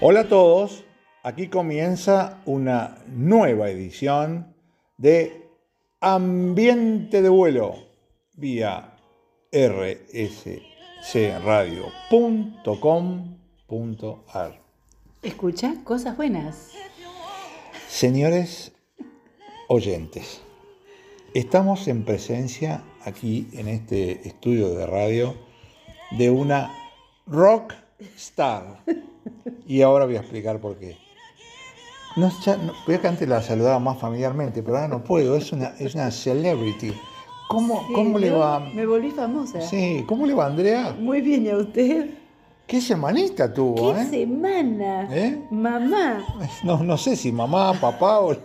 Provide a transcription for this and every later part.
Hola a todos, aquí comienza una nueva edición de Ambiente de Vuelo vía rscradio.com.ar. Escucha cosas buenas. Señores oyentes, estamos en presencia aquí en este estudio de radio de una rock star. Y ahora voy a explicar por qué. No, ya, no, veo que antes la saludaba más familiarmente, pero ahora no puedo, es una, es una celebrity. ¿Cómo, Sí, cómo le yo va? Me volví famosa. Sí, ¿cómo le va Andrea? Muy bien, ¿y a usted? ¿Qué semanita tuvo, ¿Qué eh? semana? ¿Eh? Mamá. No, no sé si mamá, papá o...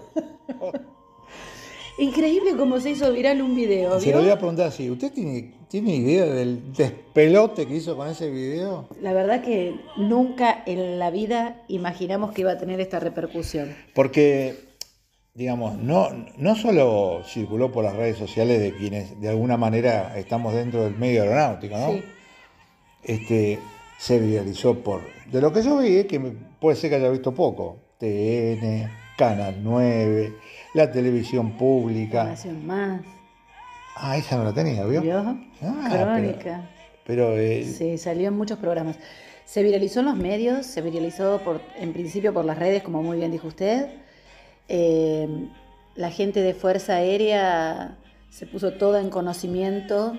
Increíble cómo se hizo viral un video, Se ¿vio? lo voy a preguntar así, ¿usted tiene, tiene idea del despelote que hizo con ese video? La verdad que nunca en la vida imaginamos que iba a tener esta repercusión. Porque, digamos, no, no solo circuló por las redes sociales de quienes de alguna manera estamos dentro del medio aeronáutico, ¿no? Sí. Este, se viralizó por... De lo que yo vi, que me- puede ser que haya visto poco, TN, Canal 9, la televisión pública. Más. Ah, esa no la tenía, ¿vio? ¿Vio? Ah, Crónica. Pero, eh, Sí, salió en muchos programas. Se viralizó en los medios, se viralizó por, en principio por las redes, como muy bien dijo usted. Eh, la gente de Fuerza Aérea se puso toda en conocimiento.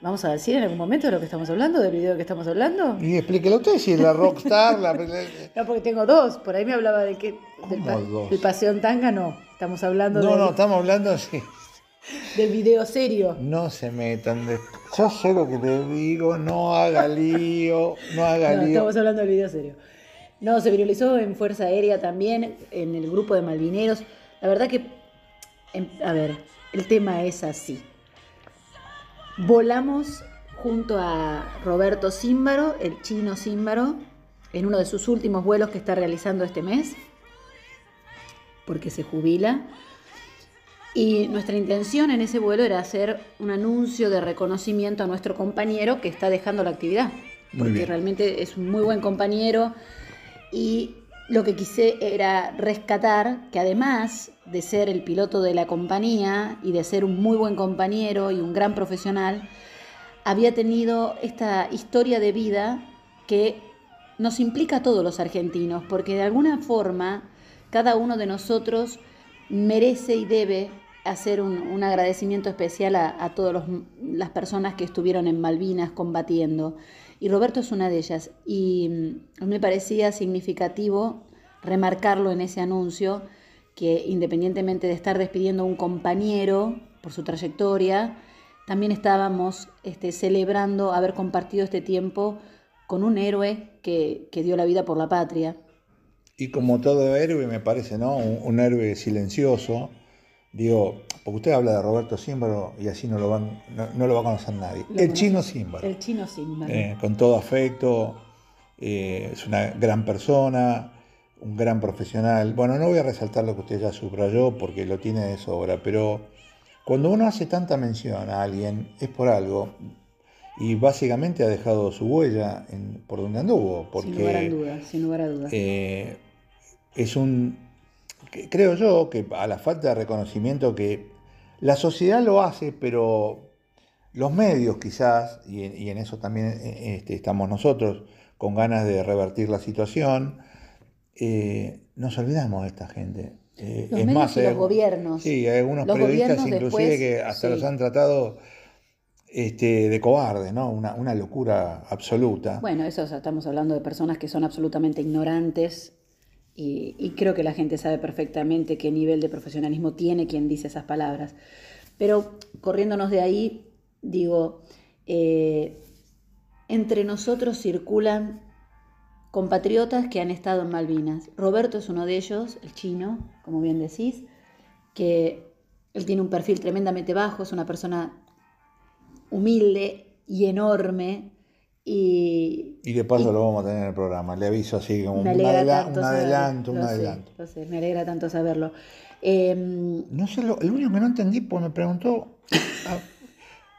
Vamos a decir en algún momento de lo que estamos hablando, del video que estamos hablando. y explíquelo usted si es la rockstar, la... No, porque tengo dos. Por ahí me hablaba de que del, ¿Cómo dos? del Paseo en Tanga, no. Estamos hablando No, del, no, estamos hablando así. Del video serio. No se metan. de- Yo sé lo que le digo, no haga lío, no haga No, lío. estamos hablando del video serio. No, se viralizó en Fuerza Aérea también, en el grupo de Malvineros. La verdad que, em, a ver, el tema es así. Volamos junto a Roberto Címbaro, el chino Címbaro, en uno de sus últimos vuelos que está realizando este mes, porque se jubila. Y nuestra intención en ese vuelo era hacer un anuncio de reconocimiento a nuestro compañero que está dejando la actividad. Porque realmente es un muy buen compañero. Y lo que quise era rescatar que además de ser el piloto de la compañía y de ser un muy buen compañero y un gran profesional, había tenido esta historia de vida que nos implica a todos los argentinos, porque de alguna forma cada uno de nosotros merece y debe hacer un, agradecimiento especial a, a todas las personas que estuvieron en Malvinas combatiendo. Y Roberto es una de ellas. Y mm, me parecía significativo remarcarlo en ese anuncio, que independientemente de estar despidiendo a un compañero por su trayectoria, también estábamos este, celebrando haber compartido este tiempo con un héroe que, que dio la vida por la patria. Y como todo héroe, me parece, ¿no? Un, un héroe silencioso. Digo, porque usted habla de Roberto Címbaro y así no lo, van, no, no lo va a conocer nadie. Lo el conoce- chino Címbaro. El chino Sigmar. Eh, con todo afecto, eh, es una gran persona, un gran profesional. Bueno, no voy a resaltar lo que usted ya subrayó porque lo tiene de sobra, pero cuando uno hace tanta mención a alguien es por algo y básicamente ha dejado su huella en- por donde anduvo, porque sin lugar a dudas, sin lugar a dudas. eh, es un, creo yo que a la falta de reconocimiento que la sociedad lo hace, pero los medios quizás, y en, y en eso también eh, este, estamos nosotros, con ganas de revertir la situación, eh, nos olvidamos de esta gente. Eh, Los medios y hay los gobiernos. Sí, hay algunos Los periodistas inclusive después, que hasta sí. los han tratado este, de cobardes, ¿no? Una, una locura absoluta. Bueno, eso estamos hablando de personas que son absolutamente ignorantes y, creo que la gente sabe perfectamente qué nivel de profesionalismo tiene quien dice esas palabras. Pero corriéndonos de ahí, digo, eh, entre nosotros circulan compatriotas que han estado en Malvinas. Roberto es uno de ellos, el chino, como bien decís, que él tiene un perfil tremendamente bajo, es una persona humilde y enorme y, Y de paso lo vamos a tener en el programa, le aviso así como un, adela- adelanto, un sé, adelanto. sé, me alegra tanto saberlo. Em, No sé, lo, el único que no entendí, pues me preguntó, ah,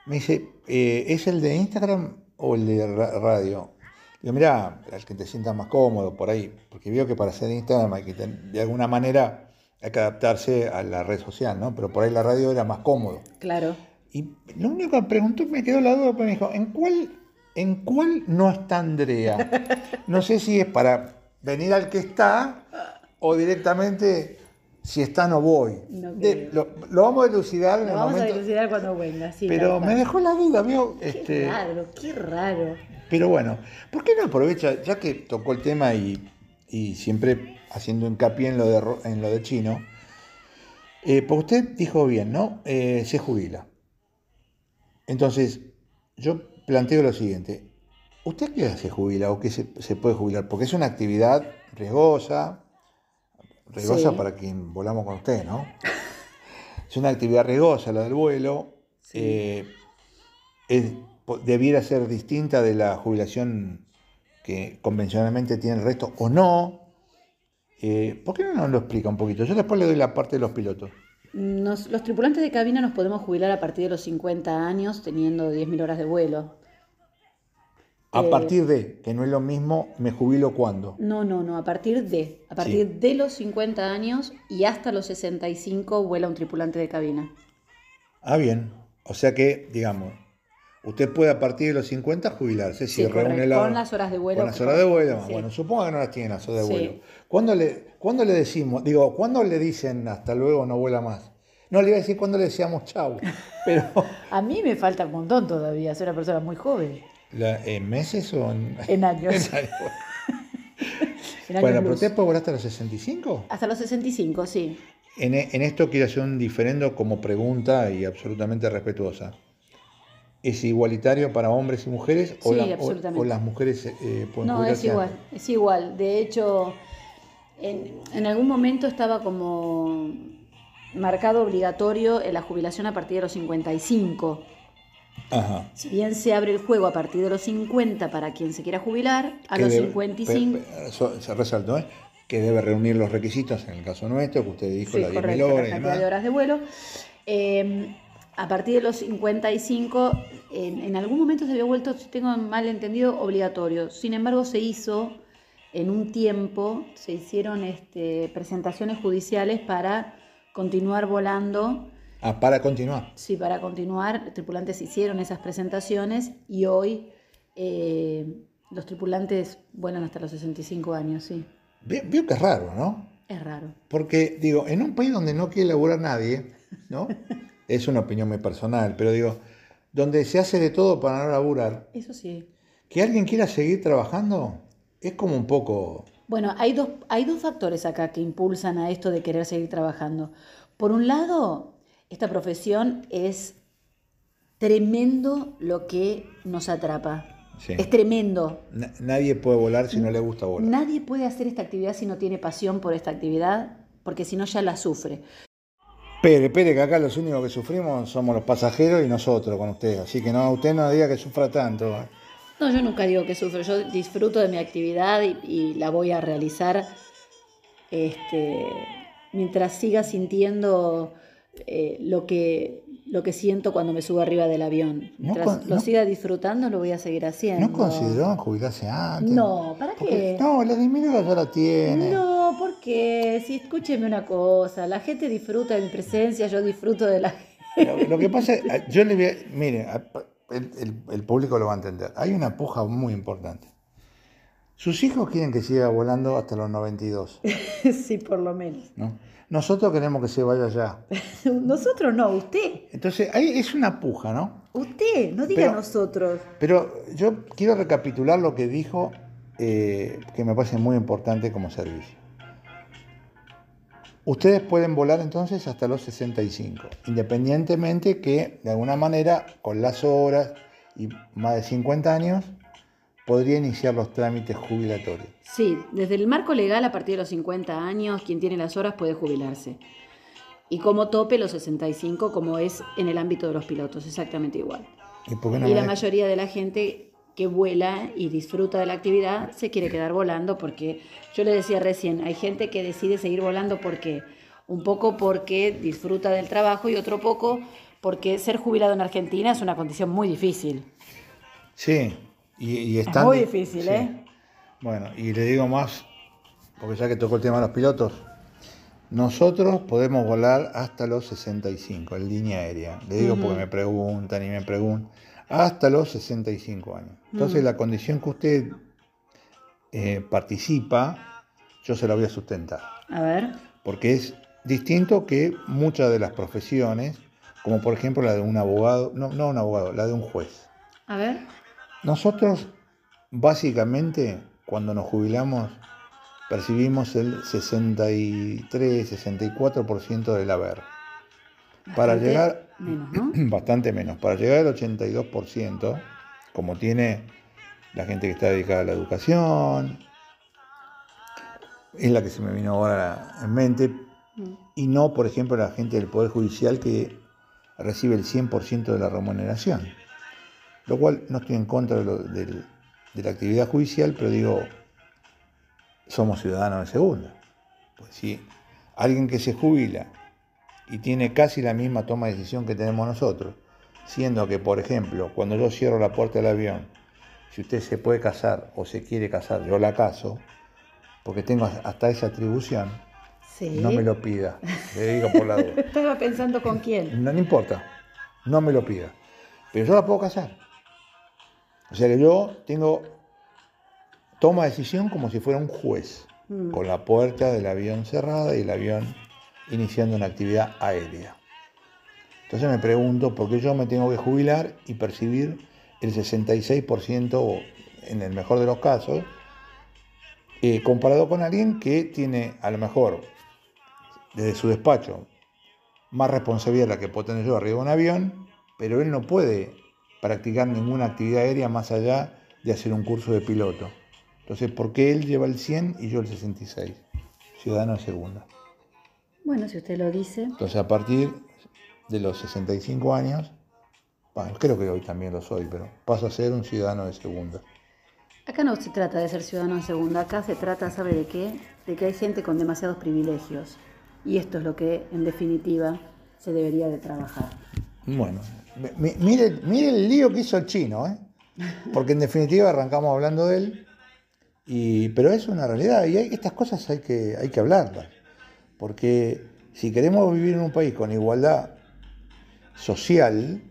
me dice, eh, ¿es el de Instagram o el de ra- radio? Digo, mira, al que te sientas más cómodo por ahí, porque veo que para hacer Instagram hay que de alguna manera hay que adaptarse a la red social, ¿no? Pero por ahí la radio era más cómodo. Claro. Y lo único que preguntó, me quedó la duda, porque me dijo, ¿en cuál, ¿en cuál no está Andrea? No sé si es para venir al que está o directamente si está no voy. No De- creo. lo, lo vamos a elucidar en Lo el vamos a momento. dilucidar cuando venga, sí. pero me dejó la duda, veo. Qué Este, raro, qué raro. pero bueno, ¿por qué no aprovecha, ya que tocó el tema y, y siempre haciendo hincapié en lo de, en lo de chino? eh, porque usted dijo bien, ¿no? Eh, se jubila. Entonces, yo planteo lo siguiente. ¿Usted qué se jubila o qué se, se puede jubilar? Porque es una actividad riesgosa, riesgosa Sí. para quien volamos con usted, ¿no? Es una actividad riesgosa la del vuelo. Sí. eh, es- debiera ser distinta de la jubilación que convencionalmente tiene el resto o no. Eh, ¿Por qué no nos lo explica un poquito? Yo después le doy la parte de los pilotos. Nos- los tripulantes de cabina nos podemos jubilar a partir de los 50 años teniendo 10.000 horas de vuelo. A Eh, partir de, que no es lo mismo, me jubilo cuando. No, no, no, a partir de. A partir de los 50 años y hasta los 65 vuela un tripulante de cabina. Ah, bien. O sea que, digamos, usted puede a partir de los 50 jubilarse si Sí, reúne correcto, la- con las horas de vuelo. Con las horas de vuelo. Sí. Bueno, supongo que no las tiene las horas de vuelo. ¿Cuándo le, ¿Cuándo le decimos, digo, cuándo le dicen hasta luego no vuela más? No le iba a decir cuándo le decíamos chau, pero A mí me falta un montón todavía, soy una persona muy joven. La- ¿en meses o en, En años. en años? en Bueno, pero usted puede volar hasta los 65. Hasta los 65, sí. En, e- en esto quiero hacer un diferendo como pregunta y absolutamente respetuosa. ¿Es igualitario para hombres y mujeres o, Sí, la- o- las mujeres eh, pueden No, es igual, antes? es igual. De hecho, en, en algún momento estaba como marcado obligatorio en la jubilación a partir de los 55. Ajá. Si bien se abre el juego a partir de los 50 para quien se quiera jubilar, a Que los debe- 55... pe- pe- eso se resaltó, ¿eh? que debe reunir los requisitos, en el caso nuestro, que usted dijo, Sí, las 10.000 correcto, la horas y cantidad de horas de vuelo. Eh, a partir de los 55, en, en algún momento se había vuelto, si tengo mal entendido, obligatorio. Sin embargo, se hizo en un tiempo, se hicieron este, presentaciones judiciales para continuar volando. Ah, para continuar. Sí, para continuar, tripulantes hicieron esas presentaciones y hoy eh, los tripulantes vuelan hasta los 65 años, sí. Ve- Veo que es raro, ¿no? Es raro. Porque, digo, en un país donde no quiere laburar nadie, ¿no? es una opinión muy personal, pero digo, donde se hace de todo para no laburar, Eso sí. que alguien quiera seguir trabajando es como un poco... Bueno, hay dos, hay dos factores acá que impulsan a esto de querer seguir trabajando. Por un lado, esta profesión es tremendo lo que nos atrapa. Sí. Es tremendo. na- nadie puede volar si no le gusta volar. Nadie puede hacer esta actividad si no tiene pasión por esta actividad, porque si no ya la sufre. Espere, espere, que acá los únicos que sufrimos somos los pasajeros y nosotros con usted. Así que no, usted no diga que sufra tanto. No, yo nunca digo que sufro, yo disfruto de mi actividad y, y la voy a realizar este, mientras siga sintiendo eh, lo, que, lo que siento cuando me subo arriba del avión. No Mientras con- lo no- siga disfrutando, lo voy a seguir haciendo. ¿No consideró jubilarse antes? No, ¿para Porque- qué? no, la disminuida ya la tiene. No, porque si escúcheme una cosa, la gente disfruta de mi presencia, yo disfruto de la Pero lo que pasa es, yo le voy a, mire, el, el- el público lo va a entender. Hay una puja muy importante. Sus hijos quieren que siga volando hasta los 92, sí, por lo menos. ¿no? Nosotros queremos que se vaya ya. Nosotros no, usted. Entonces, ahí es una puja, ¿no? Usted, no diga Pero- nosotros. Pero yo quiero recapitular lo que dijo, eh, que me parece muy importante como servicio. Ustedes pueden volar entonces hasta los 65, independientemente que de alguna manera con las horas y más de 50 años podría iniciar los trámites jubilatorios. Sí, desde el marco legal a partir de los 50 años, quien tiene las horas puede jubilarse. Y como tope los 65, como es en el ámbito de los pilotos, exactamente igual. ¿Y por qué no y la mayoría de la gente que vuela y disfruta de la actividad se quiere quedar volando porque yo le decía recién, hay gente que decide seguir volando porque un poco porque disfruta del trabajo y otro poco porque ser jubilado en Argentina es una condición muy difícil. Sí, Y, y Es muy di- difícil, sí. ¿eh? Bueno, y le digo más, porque ya que tocó el tema de los pilotos, nosotros podemos volar hasta los 65 en línea aérea. Le digo porque me preguntan y me preguntan. Hasta los 65 años. Entonces la condición que usted eh, participa, yo se la voy a sustentar. A ver. Porque es distinto que muchas de las profesiones, como por ejemplo la de un abogado, no, no un abogado, la de un juez. A ver. Nosotros, básicamente, cuando nos jubilamos, percibimos el 63-64% del haber. Para llegar, Menos, ¿no? bastante menos, para llegar al 82%, como tiene la gente que está dedicada a la educación, es la que se me vino ahora en mente, y no, por ejemplo, la gente del Poder Judicial que recibe el 100% de la remuneración. Lo cual no estoy en contra de, lo- del- de la actividad judicial, pero digo, somos ciudadanos de segunda. Pues si alguien que se jubila y tiene casi la misma toma de decisión que tenemos nosotros, siendo que, por ejemplo, cuando yo cierro la puerta del avión, si usted se puede casar o se quiere casar, yo la caso, porque tengo hasta esa atribución, Sí. no me lo pida, le digo por la duda. Estaba pensando con quién. No, no importa, no me lo pida. Pero yo la puedo casar. O sea que yo tengo toma decisión como si fuera un juez, Mm. con la puerta del avión cerrada y el avión iniciando una actividad aérea. Entonces me pregunto por qué yo me tengo que jubilar y percibir el 66% o, en el mejor de los casos, eh, comparado con alguien que tiene a lo mejor desde su despacho más responsabilidad la que puedo tener yo arriba de un avión, pero él no puede practicar ninguna actividad aérea más allá de hacer un curso de piloto. Entonces, ¿por qué él lleva el 100 y yo el 66? Ciudadano de segunda. Bueno, si usted lo dice. Entonces, a partir de los 65 años, bueno, creo que hoy también lo soy, pero paso a ser un ciudadano de segunda. Acá no se trata de ser ciudadano en segunda, acá se trata, ¿sabe de qué? De que hay gente con demasiados privilegios. Y esto es lo que, en definitiva, se debería de trabajar. Bueno, mi- mi- mire, mire el lío que hizo el chino, ¿eh? porque en definitiva arrancamos hablando de él, y, pero es una realidad y hay, estas cosas hay que, hay que hablarlas, porque si queremos vivir en un país con igualdad social,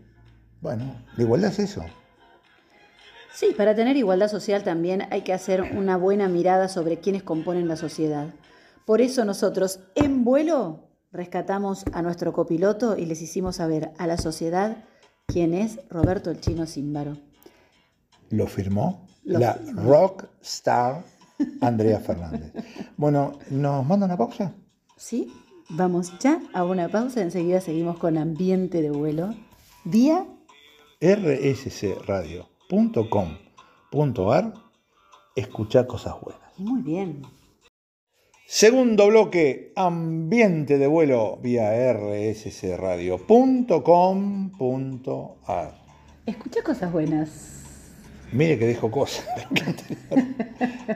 bueno, la igualdad es eso. Sí, para tener igualdad social también hay que hacer una buena mirada sobre quienes componen la sociedad. Por eso nosotros, en vuelo, rescatamos a nuestro copiloto y les hicimos saber a la sociedad quién es Roberto el Chino Címbaro. Lo firmó Lo la firmó. rock star Andrea Fernández. Bueno, ¿nos manda una pausa? ¿Sí? Vamos ya a una pausa, enseguida seguimos con Ambiente de Vuelo. Día rscradio.com.ar Escuchar cosas buenas. Muy bien. Segundo bloque, ambiente de vuelo vía rscradio.com.ar. Escucha cosas buenas. Mire que dejo cosas.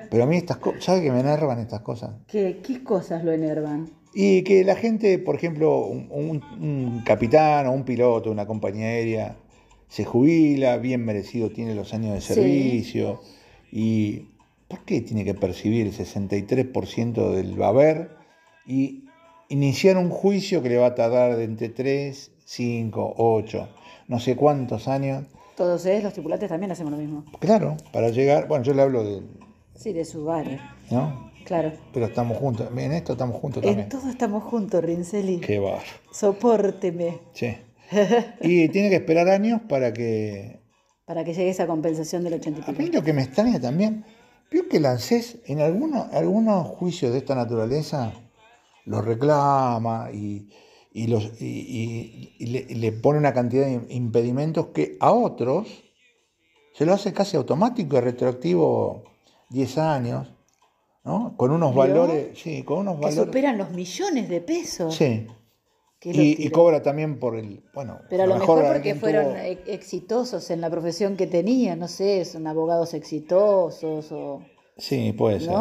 Pero a mí estas cosas, ¿sabe que me enervan estas cosas? ¿Qué, qué cosas lo enervan? Y que la gente, por ejemplo, un, un- un capitán o un piloto, una compañía aérea, se jubila, bien merecido tiene los años de Sí. servicio. ¿Y por qué tiene que percibir el 63% del haber y iniciar un juicio que le va a tardar de entre 3, 5, 8, no sé cuántos años? Todos ¿eh? los tripulantes también hacemos lo mismo. Claro, para llegar, bueno, yo le hablo de, Sí, de su área. ¿no? Claro. Pero estamos juntos, en esto estamos juntos En también. todo estamos juntos, Rinceli. Qué bar. Sopórteme Sí. Y tiene que esperar años para que. para que llegue esa compensación del 80 y A mí lo que me extraña también, veo que el ANSES en algunos, algunos juicios de esta naturaleza los reclama y, y los, y, le, pone una cantidad de impedimentos que a otros se lo hace casi automático y retroactivo 10 años, ¿no? Con unos ¿Vio? valores, sí, con unos Que valores. superan los millones de pesos. Sí. Y, cobra también por el, bueno, Pero a lo mejor porque fueron tuvo- e- exitosos en la profesión que tenían, no sé, son abogados exitosos o... Sí, puede ser.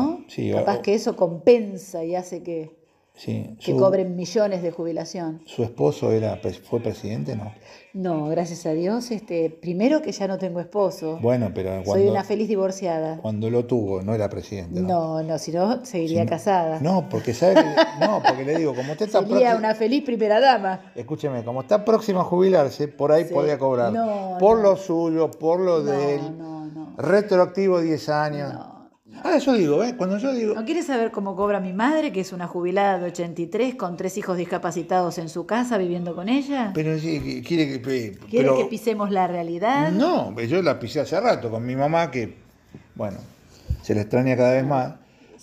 Capaz o- que eso compensa y hace que... Sí, que su, cobren millones de jubilación. su esposo era, fue presidente, ¿no? No, gracias a Dios, este, primero que ya no tengo esposo. Bueno, pero Soy una feliz divorciada. cuando lo tuvo no era presidente. ¿no? No, no, si no, seguiría casada. No, porque sabe que- no, porque le digo, como usted está Sería una feliz primera dama. escúcheme, como está próximo a jubilarse, por ahí Sí. podría cobrar. No, por no. lo suyo, por lo de él. No, no, no. Retroactivo 10 años. No. Ahora yo digo, ¿eh? Cuando yo digo. ¿No quieres saber cómo cobra mi madre, que es una jubilada de 83 con tres hijos discapacitados en su casa viviendo con ella? Pero sí, quiere que. pe- ¿Quieres pero- que pisemos la realidad? No, yo la pisé hace rato con mi mamá, que, bueno, se la extraña cada vez más,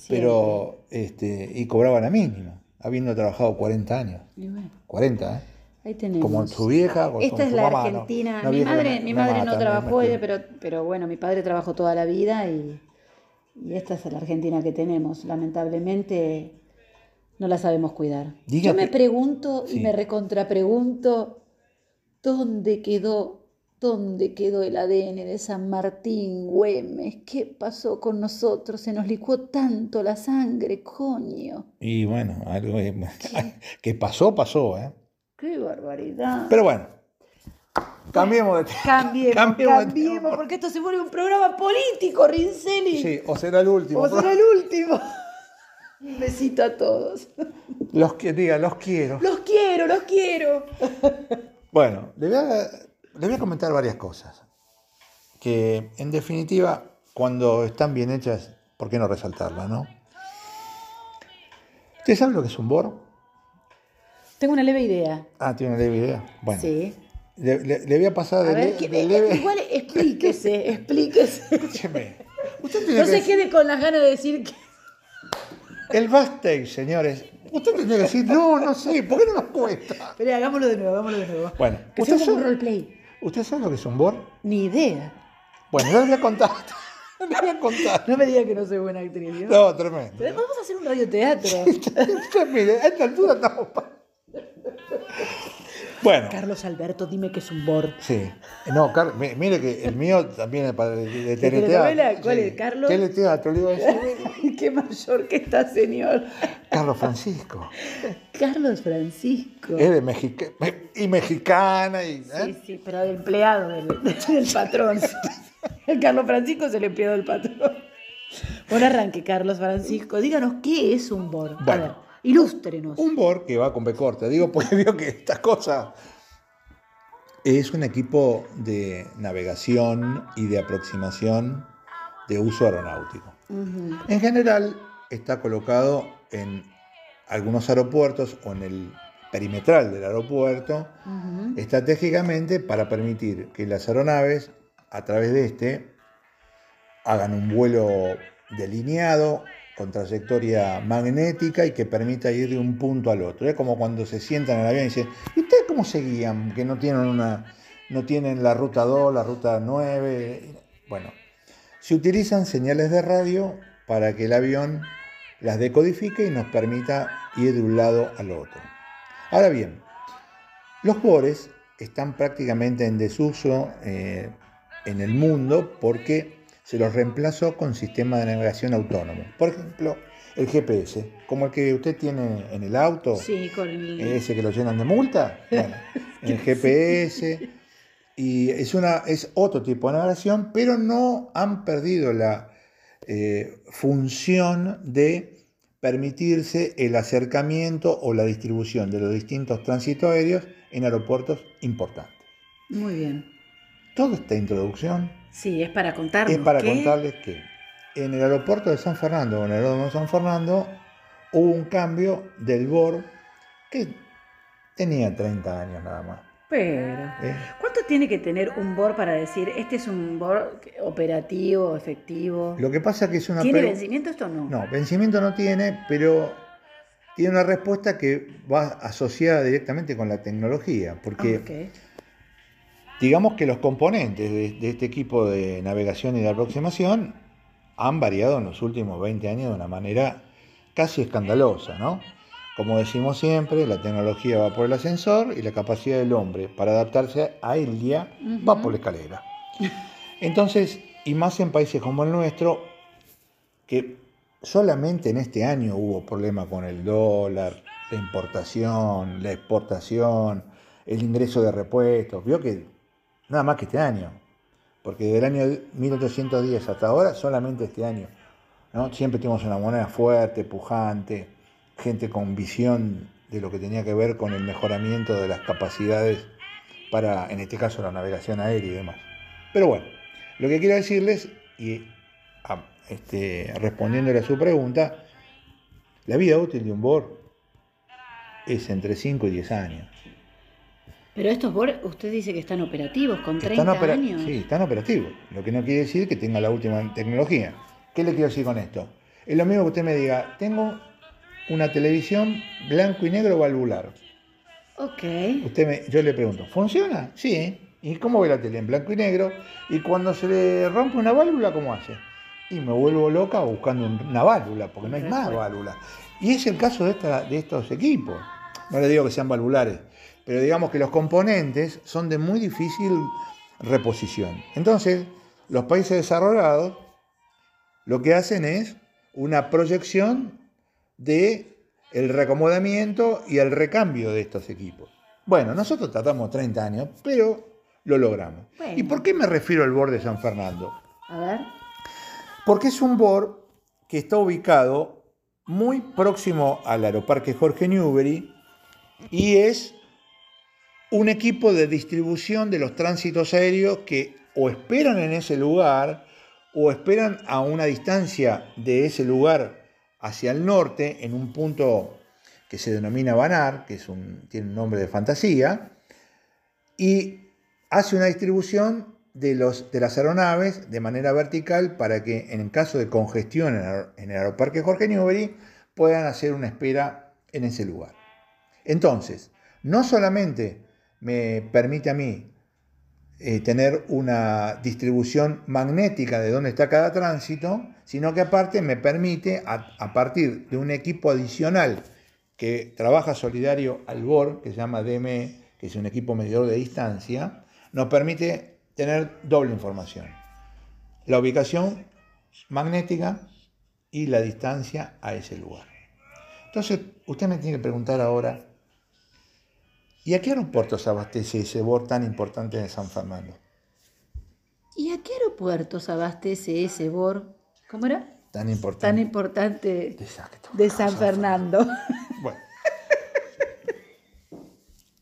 pero, este, y cobraba la mínima, habiendo trabajado 40 años. Y bueno, 40, ¿eh? ahí tenemos. Como su vieja, Esta con es su la mamá, ¿no? Argentina. Una mi vieja que madre, mi madre no trabajó, ella, pero, pero bueno, mi padre trabajó toda la vida y, y esta es la Argentina que tenemos. Lamentablemente no la sabemos cuidar. Diga Yo me que- pregunto Sí. y me recontrapregunto dónde quedó, dónde quedó el ADN de San Martín Güemes. ¿Qué pasó con nosotros? Se nos licuó tanto la sangre, coño. Y bueno, algo que pasó, pasó, ¿eh? Qué barbaridad. Pero bueno, cambiemos de tema. Cambiemos, Cambiemos de cambiemos, porque esto se vuelve un programa político, Rinceli. Sí, o será el último. O será el último. Un besito a todos. Los que diga, los quiero. Los quiero, los quiero. Bueno, le voy, a, le voy a comentar varias cosas. Que en definitiva, cuando están bien hechas, ¿por qué no resaltarlas, no? ¿Usted sabe lo que es un bor? Tengo una leve idea. Ah, tiene una leve idea. Bueno, Sí. Le, le- le voy a pasar A de, ver, le- que- de eh, leve. igual explíquese, explíquese. Escúcheme. Usted tiene No que se decir- quede con las ganas de decir que. El backstage, señores. Usted tiene que decir, no, no sé, ¿por qué no nos cuesta? Pero hagámoslo de nuevo, hagámoslo de nuevo. Bueno, Que ¿usted sea como un roleplay. ¿usted sabe lo que es un bor? Ni idea. Bueno, yo le voy a contar. Voy a contar. No me diga que no soy buena actriz. ¿no? No, tremendo. Pero Vamos a hacer un radioteatro. Usted mire, a esta altura estamos. Bueno, Carlos Alberto, dime que es un bor. sí. No, Car- mi- mire que el mío también es para de, de teleteatro. ¿Cuál es, Carlos? Teleteatro, le iba a decir. Qué mayor que está, señor. Carlos Francisco. Carlos Francisco. Es de Mexica y mexicana y. ¿eh? Sí, sí, pero el empleado del, del patrón. El Carlos Francisco es el empleado del patrón. Bueno, arranque, Carlos Francisco. Díganos qué es un BOR. A Bueno. ver, ilústrenos. Un BOR que va con B corta. Digo, porque veo que esta cosa es un equipo de navegación y de aproximación de uso aeronáutico. En general está colocado en algunos aeropuertos o en el perimetral del aeropuerto estratégicamente para permitir que las aeronaves a través de este hagan un vuelo delineado con trayectoria magnética y que permita ir de un punto al otro. Es como cuando se sientan en el avión y dicen, ¿y ustedes cómo se guían? Que no tienen una no tienen la ruta 2, la ruta 9. Bueno, se utilizan señales de radio para que el avión las decodifique y nos permita ir de un lado al otro. Ahora bien, los bores están prácticamente en desuso eh, en el mundo porque se los reemplazó con sistemas de navegación autónomo. Por ejemplo, el GPS, como el que usted tiene en el auto, Sí, con el... ese que lo llenan de multa, bueno, el GPS. Y es, una, es otro tipo de navegación, pero no han perdido la eh, función de permitirse el acercamiento o la distribución de los distintos tránsitos aéreos en aeropuertos importantes. Muy bien. Toda esta introducción Sí, es para contarnos. es para que- contarles que en el aeropuerto de San Fernando, en el aeródromo de San Fernando, hubo un cambio del BOR que tenía 30 años nada más. Pero... ¿eh? ¿Cuánto tiene que tener un BOR para decir, este es un BOR operativo, efectivo? Lo que pasa es que es una... ¿Tiene vencimiento esto o no? No, vencimiento no tiene, pero tiene una respuesta que va asociada directamente con la tecnología, porque Ok. Digamos que los componentes de, de este equipo de navegación y de aproximación han variado en los últimos 20 años de una manera casi escandalosa, ¿no? Como decimos siempre, la tecnología va por el ascensor y la capacidad del hombre para adaptarse a ella va Ujú. por la escalera. Entonces, y más en países como el nuestro, que solamente en este año hubo problema con el dólar, la importación, la exportación, el ingreso de repuestos. Vio que nada más que este año, porque del año 1810 hasta ahora, solamente este año. ¿no? Siempre tuvimos una moneda fuerte, pujante, gente con visión de lo que tenía que ver con el mejoramiento de las capacidades para, en este caso, la navegación aérea y demás. Pero bueno, lo que quiero decirles, y ah, este, respondiéndole a su pregunta, la vida útil de un BOR es entre 5 y 10 años. Pero estos BOR, usted dice que están operativos con 30 Están opera- años. Sí, están operativos. Lo que no quiere decir que tenga la última tecnología. ¿Qué le quiero decir con esto? Es lo mismo que usted me diga, tengo una televisión blanco y negro valvular. Ok. Usted me- yo le pregunto, ¿funciona? Sí. ¿Y cómo ve la tele? En blanco y negro. Y cuando se le rompe una válvula, ¿cómo hace? Y me vuelvo loca buscando un- una válvula, porque no hay más válvulas. Y es el caso de, esta- de estos equipos. No le digo que sean valvulares, pero digamos que los componentes son de muy difícil reposición. Entonces, los países desarrollados lo que hacen es una proyección de el reacomodamiento y el recambio de estos equipos. Bueno, nosotros tratamos 30 años, pero lo logramos. Bueno. ¿Y por qué me refiero al borde de San Fernando? A ver. Porque es un BOR que está ubicado muy próximo al Aeroparque Jorge Newbery y es un equipo de distribución de los tránsitos aéreos que o esperan en ese lugar o esperan a una distancia de ese lugar hacia el norte en un punto que se denomina Banar, que es un, tiene un nombre de fantasía, y hace una distribución de, los, de las aeronaves de manera vertical para que en caso de congestión en el, aeroparque Jorge Newbery puedan hacer una espera en ese lugar. Entonces, no solamente me permite a mí eh, tener una distribución magnética de dónde está cada tránsito, sino que aparte me permite, a, a partir de un equipo adicional que trabaja solidario al BOR, que se llama DME, que es un equipo medidor de distancia, nos permite tener doble información. La ubicación magnética y la distancia a ese lugar. Entonces, usted me tiene que preguntar ahora, ¿y a qué aeropuerto se abastece ese BOR tan importante de San Fernando? ¿Y a qué aeropuertos abastece ese BOR? ¿Cómo era? Tan importante. Tan importante Exacto. de San Fernando. Bueno.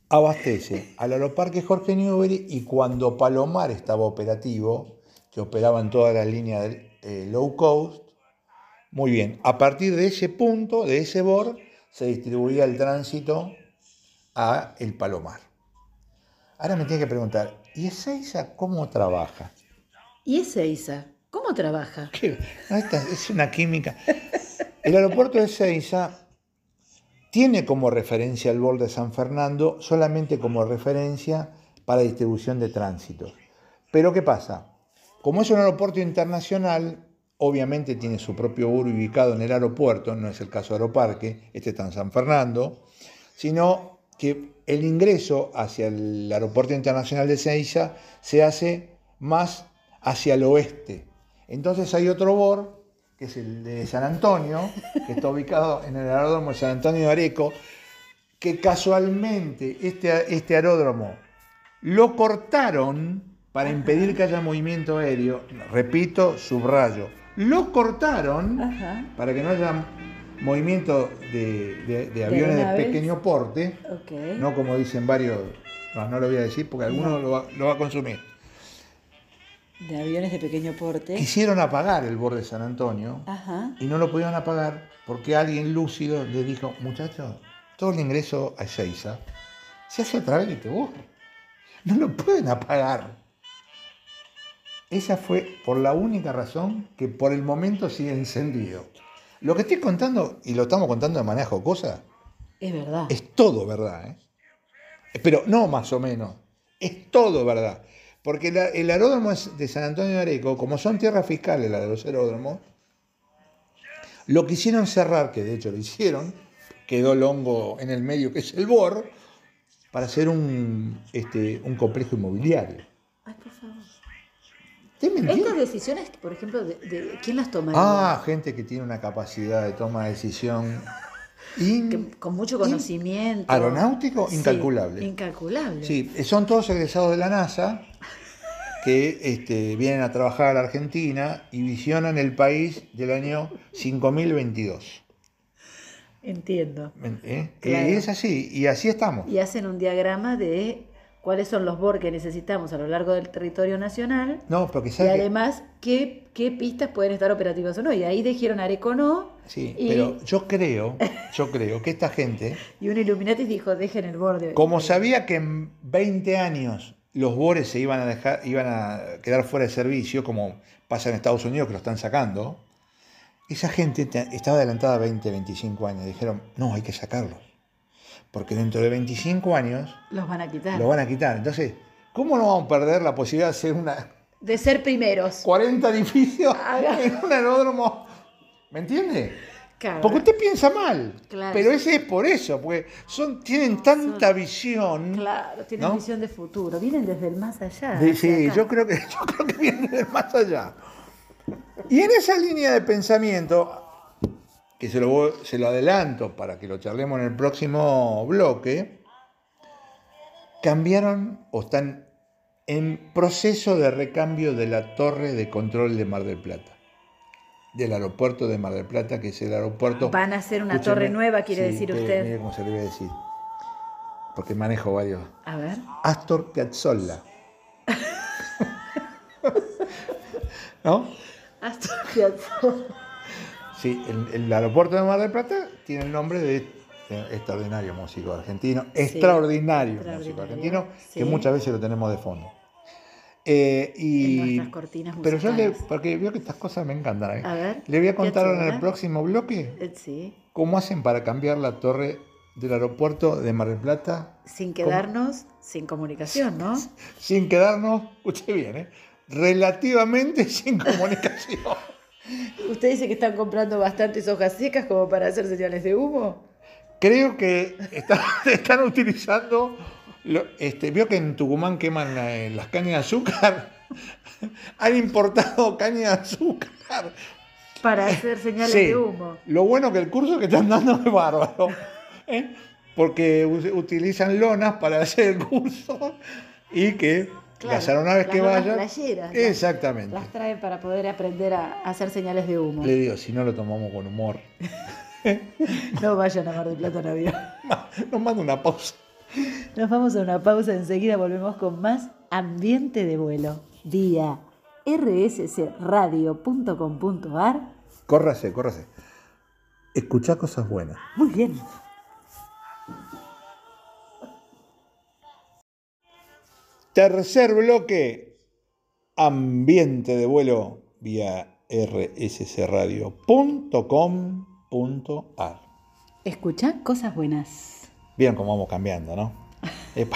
Abastece al aeroparque Jorge Newbery y cuando Palomar estaba operativo, que operaba en toda la línea del eh, low cost, muy bien, a partir de ese punto, de ese BOR, se distribuía el tránsito a el Palomar. Ahora me tiene que preguntar, ¿y Ezeiza cómo trabaja? ¿Y Ezeiza? ¿Cómo trabaja? Esta es una química. El aeropuerto de Ezeiza tiene como referencia el borde de San Fernando solamente como referencia para distribución de tránsito. Pero ¿qué pasa? Como es un aeropuerto internacional, obviamente tiene su propio BUR ubicado en el aeropuerto, no es el caso de Aeroparque, este está en San Fernando, sino que el ingreso hacia el aeropuerto internacional de Ezeiza se hace más hacia el oeste. Entonces hay otro BOR, que es el de San Antonio, que está ubicado en el aeródromo de San Antonio de Areco, que casualmente este, este aeródromo lo cortaron para impedir que haya movimiento aéreo. Repito, subrayo. Lo cortaron Ajá. para que no haya movimiento de, de- de aviones de pequeño porte, no como dicen varios, no, no lo voy a decir porque alguno lo, va, lo va a consumir. De aviones de pequeño porte. Quisieron apagar el borde de San Antonio Ajá. y no lo pudieron apagar porque alguien lúcido les dijo, muchachos, todo el ingreso a Ezeiza se hace a través de este borde. No lo pueden apagar. Esa fue por la única razón que por el momento sigue encendido. Lo que estoy contando, y lo estamos contando de manera jocosa, Es verdad. es todo verdad. ¿eh? Pero no más o menos, es todo verdad. Porque la- el aeródromo de San Antonio de Areco, como son tierras fiscales las de los aeródromos, lo quisieron cerrar, que de hecho lo hicieron, quedó el hongo en el medio que es el BOR, para hacer un, este, un complejo inmobiliario. Ay, por favor. Estas decisiones, por ejemplo, de, de- ¿quién las tomaría? Ah, gente que tiene una capacidad de toma de decisión in- Que- con mucho conocimiento. aeronáutico Sí, incalculable. incalculable. Sí, son todos egresados de la NASA que este, vienen a trabajar a la Argentina y visionan el país del año 5022. Entiendo. ¿Eh? Claro. Y es así, y así estamos. Y hacen un diagrama de cuáles son los BOR que necesitamos a lo largo del territorio nacional No, porque y además qué, qué pistas pueden estar operativas o no. Y ahí dijeron Arecono Sí, y, pero yo creo, yo creo que esta gente, y un Illuminati dijo dejen el borde. como sabía que en 20 años los bores se iban a dejar, iban a quedar fuera de servicio, como pasa en Estados Unidos que lo están sacando, esa gente te- estaba adelantada 20, 25 años. Dijeron, no, hay que sacarlos. Porque dentro de 25 años Los van a quitar. lo van a quitar. Entonces, ¿cómo no vamos a perder la posibilidad de hacer una De ser primeros. 40 edificios Haga. en un aeródromo? ¿Me entiende? Claro. Porque usted piensa mal. Claro. Pero ese es por eso, porque son, tienen tanta visión. Claro, tienen ¿No? visión de futuro. Vienen desde el más allá. de- sí, acá. yo creo, que, yo creo que vienen de más allá. Y en esa línea de pensamiento, que se lo, se lo adelanto para que lo charlemos en el próximo bloque, cambiaron o están en proceso de recambio de la torre de control de Mar del Plata. Del aeropuerto de Mar del Plata, que es el aeropuerto. Van a hacer una torre nueva, quiere sí, decir mire- usted. Mire cómo se le voy a decir. Porque manejo varios. A ver. Astor Piazzolla. ¿No? Hasta Piazzolla. Sí, el, el aeropuerto de Mar del Plata tiene el nombre de este extraordinario músico argentino, extraordinario, músico argentino, sí. que muchas veces lo tenemos de fondo. Eh, y, En nuestras cortinas pero yo le, musicales. porque veo que estas cosas me encantan. ¿eh? A ver, Le voy a contar en el próximo bloque Eh, Sí. cómo hacen para cambiar la torre del aeropuerto de Mar del Plata Sin quedarnos sin comunicación, ¿no? sin quedarnos, escuche bien, ¿eh? relativamente sin comunicación. ¿Usted dice que están comprando bastantes hojas secas como para hacer señales de humo? Creo que están, están utilizando, lo- este, vio que en Tucumán queman eh, las cañas de azúcar, han importado caña de azúcar. Para hacer señales Sí. de humo. Lo bueno que el curso que están dando es bárbaro, ¿eh? porque utilizan lonas para hacer el curso y que Claro, las aeronaves las que vayan... playeras, las- Exactamente. Las traen para poder aprender a hacer señales de humo. Le digo, si no lo tomamos con humor, No vayan a Mar del Plata avión. nos manda una pausa. Nos vamos a una pausa, enseguida volvemos con más Ambiente de Vuelo. Vía rssradio.com.ar. Córrase, córrase. Escuchá cosas buenas. Muy bien. Tercer bloque, ambiente de vuelo vía rssradio.com.ar. Escucha cosas buenas. Vieron cómo vamos cambiando, ¿no?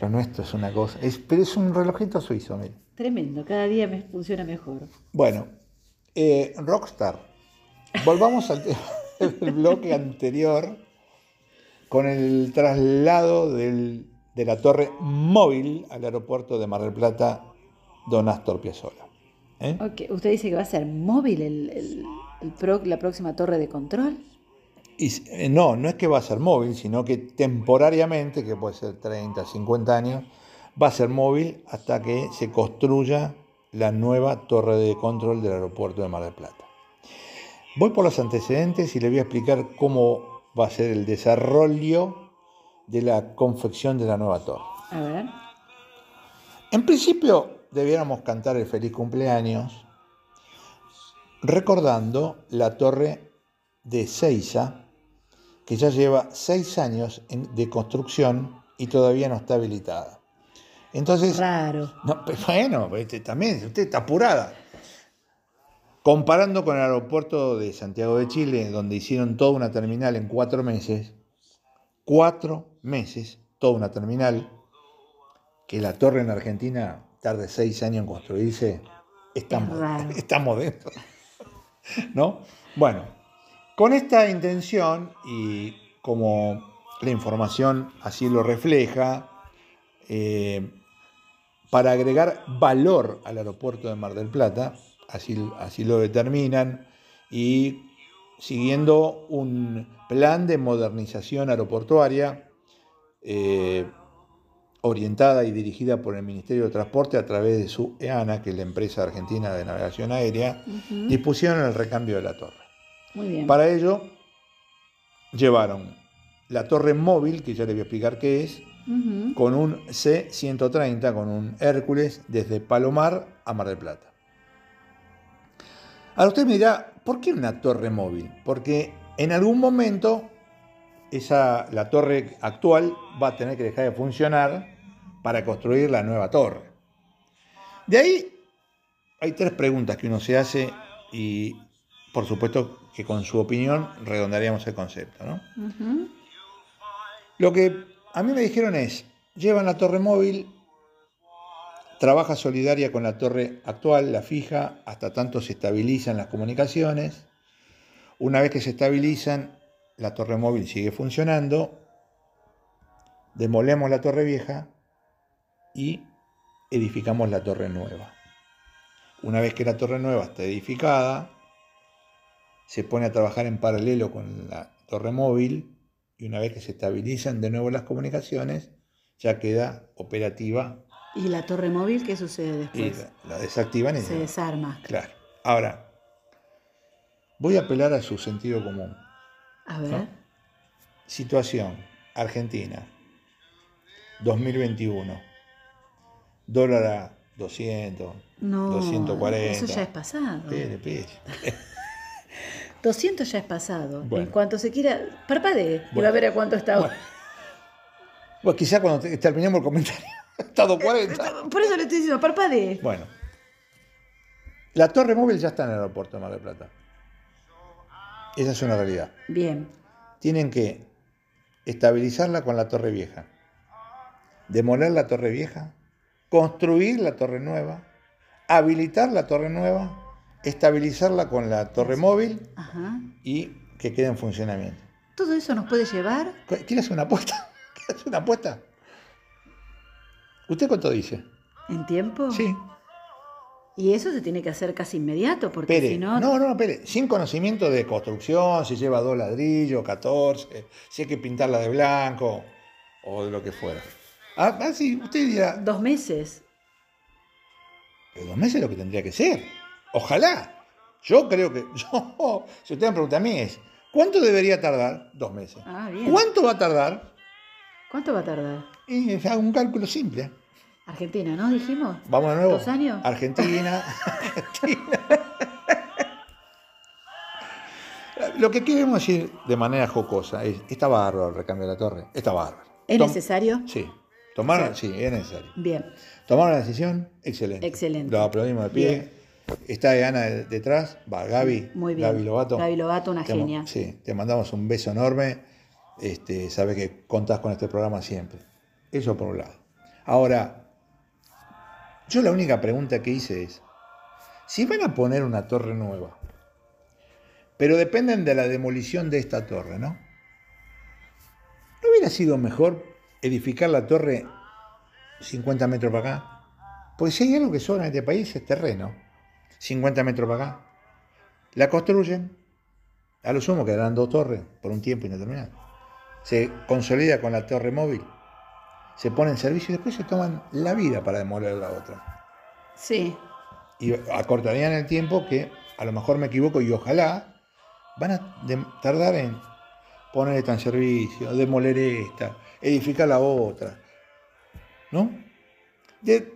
Lo nuestro es una cosa, es, pero es un relojito suizo, mire. Tremendo, cada día me funciona mejor. Bueno, eh, Rockstar. Volvamos al tema del bloque anterior con el traslado del- de la torre móvil al aeropuerto de Mar del Plata, Don Astor Piazzolla. ¿Eh? ¿Usted dice que va a ser móvil el, el- el pro- la próxima torre de control? Y eh, no, no es que va a ser móvil, sino que temporariamente, que puede ser 30, 50 años, va a ser móvil hasta que se construya la nueva torre de control del aeropuerto de Mar del Plata. Voy por los antecedentes y le voy a explicar cómo va a ser el desarrollo de la confección de la nueva torre. A ver. En principio debiéramos cantar el feliz cumpleaños recordando la torre de Seiza, que ya lleva seis años de construcción y todavía no está habilitada. Entonces, Raro. no, bueno, este, también usted está apurada. Comparando con el aeropuerto de Santiago de Chile, donde hicieron toda una terminal en cuatro meses, cuatro meses, toda una terminal, que la torre en Argentina tarde seis años en construirse, estamos, Es estamos dentro. ¿No? Bueno, con esta intención y como la información así lo refleja, eh, para agregar valor al aeropuerto de Mar del Plata, así, así lo determinan, y siguiendo un plan de modernización aeroportuaria eh, orientada y dirigida por el Ministerio de Transporte a través de su EANA, que es la empresa argentina de navegación aérea, dispusieron el recambio de la torre. Muy bien. Para ello, llevaron la torre móvil, que ya le voy a explicar qué es, con un C-130, con un Hércules, desde Palomar a Mar del Plata. Ahora usted me dirá, ¿por qué una torre móvil? Porque en algún momento esa, la torre actual va a tener que dejar de funcionar para construir la nueva torre. De ahí hay tres preguntas que uno se hace y por supuesto que con su opinión redondaríamos el concepto. ¿no? Lo que a mí me dijeron es, llevan la torre móvil, trabaja solidaria con la torre actual, la fija, hasta tanto se estabilizan las comunicaciones. Una vez que se estabilizan, la torre móvil sigue funcionando, demolemos la torre vieja y edificamos la torre nueva. Una vez que la torre nueva está edificada, se pone a trabajar en paralelo con la torre móvil y una vez que se estabilizan de nuevo las comunicaciones, ya queda operativa ¿Y la torre móvil qué sucede y después? la, la desactivan y Se desarma. Claro. Ahora, voy a apelar a su sentido común. A ver. ¿no? Situación, Argentina, 2021. Dólar a 200, No, 240. eso ya es pasado. Espere, espere. 200 ya es pasado. Bueno. En cuanto se quiera, parpadee y Bueno. va a ver a cuánto está ahora. Bueno, quizá cuando te- terminemos el comentario, está a 240. Por eso le estoy diciendo, parpadee. Bueno, la torre móvil ya está en el aeropuerto de Mar del Plata. Esa es una realidad. Bien. Tienen que estabilizarla con la torre vieja, demoler la torre vieja, construir la torre nueva, habilitar la torre nueva, estabilizarla con la torre móvil Ajá. y que quede en funcionamiento. Todo eso nos puede llevar. ¿Quieres una apuesta? ¿Quieres una apuesta? ¿Usted cuánto dice? ¿En tiempo? Sí. Y eso se tiene que hacer casi inmediato, porque si no. no, no, espere, sin conocimiento de construcción, si lleva dos ladrillos, 14, si hay que pintarla de blanco o de lo que fuera. Ah, ah, sí, usted dirá, Dos meses. pero dos meses es lo que tendría que ser. Ojalá. Yo creo que, yo, si usted me pregunta a mí es, ¿cuánto debería tardar? Dos meses. Ah, bien. ¿Cuánto va a tardar? ¿Cuánto va a tardar? Y es un cálculo simple. Argentina, ¿no? Dijimos. Vamos de nuevo. ¿Dos años? Argentina. Argentina. Lo que queremos decir de manera jocosa es, está bárbaro el recambio de la torre, está bárbaro. ¿Es Tom- necesario? Sí. Tomar, O sí, es necesario. Bien. Tomar una decisión, excelente. Excelente. Lo aplaudimos de pie. Está Ana de- detrás, va Gaby. Muy bien. Gaby Lobato. Gaby Lobato, una Te- genia. Sí, te mandamos un beso enorme. Este, sabes que contás con este programa siempre. Eso por un lado. Ahora, yo la única pregunta que hice es, si van a poner una torre nueva, pero dependen de la demolición de esta torre, ¿no? ¿No hubiera sido mejor edificar la torre 50 metros para acá? Porque si hay algo que sobra en este país es terreno. 50 metros para acá. La construyen, a lo sumo quedarán dos torres por un tiempo indeterminado. Se consolida con la torre móvil, se pone en servicio y después se toman la vida para demoler la otra. Sí. Y acortarían el tiempo que, a lo mejor me equivoco y ojalá, van a tardar en poner esta en servicio, demoler esta, edificar la otra. ¿No? De-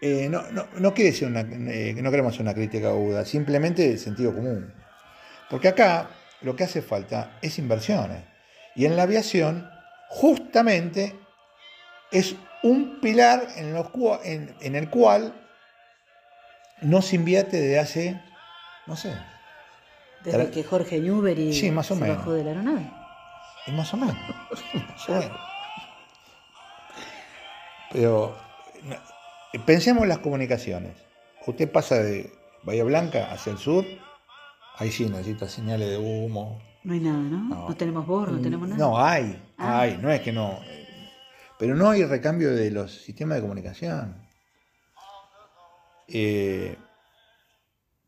eh, no, no, no quiere ser una, eh, no queremos hacer una crítica aguda, simplemente el sentido común. Porque acá lo que hace falta es inversiones. Y en la aviación, justamente, es un pilar en, los cua- en- en el cual no se invierte desde hace, no sé, Desde que Jorge Newbery Sí, más o se menos. bajó de la aeronave. y más o menos. más o menos. Pero no, pensemos en las comunicaciones. Usted pasa de Bahía Blanca hacia el sur, ahí sí necesita señales de humo. No hay nada, ¿no? No, No. tenemos bordo, no tenemos nada. No, hay, Ah. hay, no es que no. Pero no hay recambio de los sistemas de comunicación. eh,